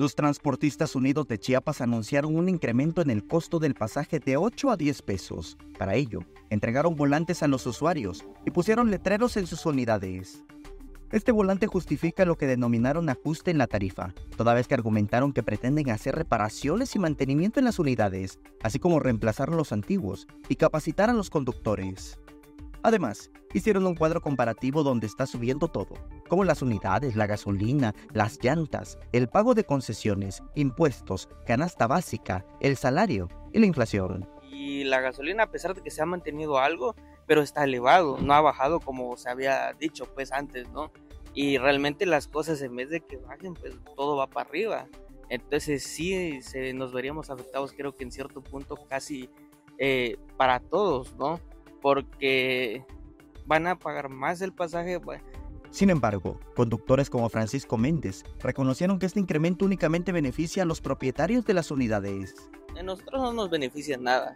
Los transportistas unidos de Chiapas anunciaron un incremento en el costo del pasaje de 8 a 10 pesos. Para ello, entregaron volantes a los usuarios y pusieron letreros en sus unidades. Este volante justifica lo que denominaron ajuste en la tarifa, toda vez que argumentaron que pretenden hacer reparaciones y mantenimiento en las unidades, así como reemplazar los antiguos y capacitar a los conductores. Además, hicieron un cuadro comparativo donde está subiendo todo, como las unidades, la gasolina, las llantas, el pago de concesiones, impuestos, canasta básica, el salario y la inflación. Y la gasolina, a pesar de que se ha mantenido algo, pero está elevado, no ha bajado como se había dicho pues antes, ¿no? Y realmente las cosas en vez de que bajen, pues todo va para arriba. Entonces sí se, nos veríamos afectados, creo que en cierto punto casi eh, para todos, ¿no? Porque van a pagar más el pasaje. Sin embargo, conductores como Francisco Méndez reconocieron que este incremento únicamente beneficia a los propietarios de las unidades. A nosotros no nos beneficia nada.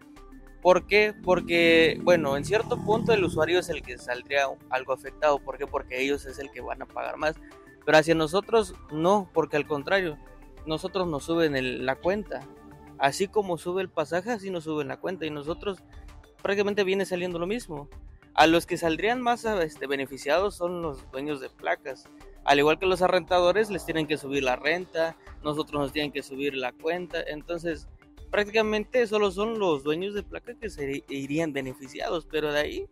¿Por qué? Porque, bueno, en cierto punto el usuario es el que saldría algo afectado. ¿Por qué? Porque ellos es el que van a pagar más. Pero hacia nosotros no, porque al contrario, nosotros nos suben la cuenta. Así como sube el pasaje, así nos suben la cuenta. Y nosotros prácticamente viene saliendo lo mismo. A los que saldrían más este, beneficiados son los dueños de placas. Al igual que los arrendadores, les tienen que subir la renta, nosotros nos tienen que subir la cuenta. Entonces, prácticamente solo son los dueños de placas que se irían beneficiados, pero de ahí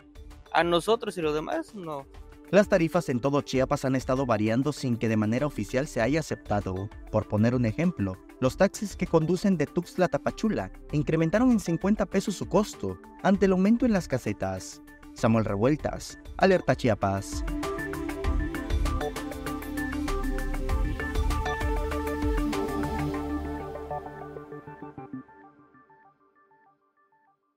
a nosotros y los demás no. Las tarifas en todo Chiapas han estado variando sin que de manera oficial se haya aceptado. Por poner un ejemplo, los taxis que conducen de Tuxtla a Tapachula incrementaron en 50 pesos su costo ante el aumento en las casetas. Samuel Revueltas, Alerta Chiapas.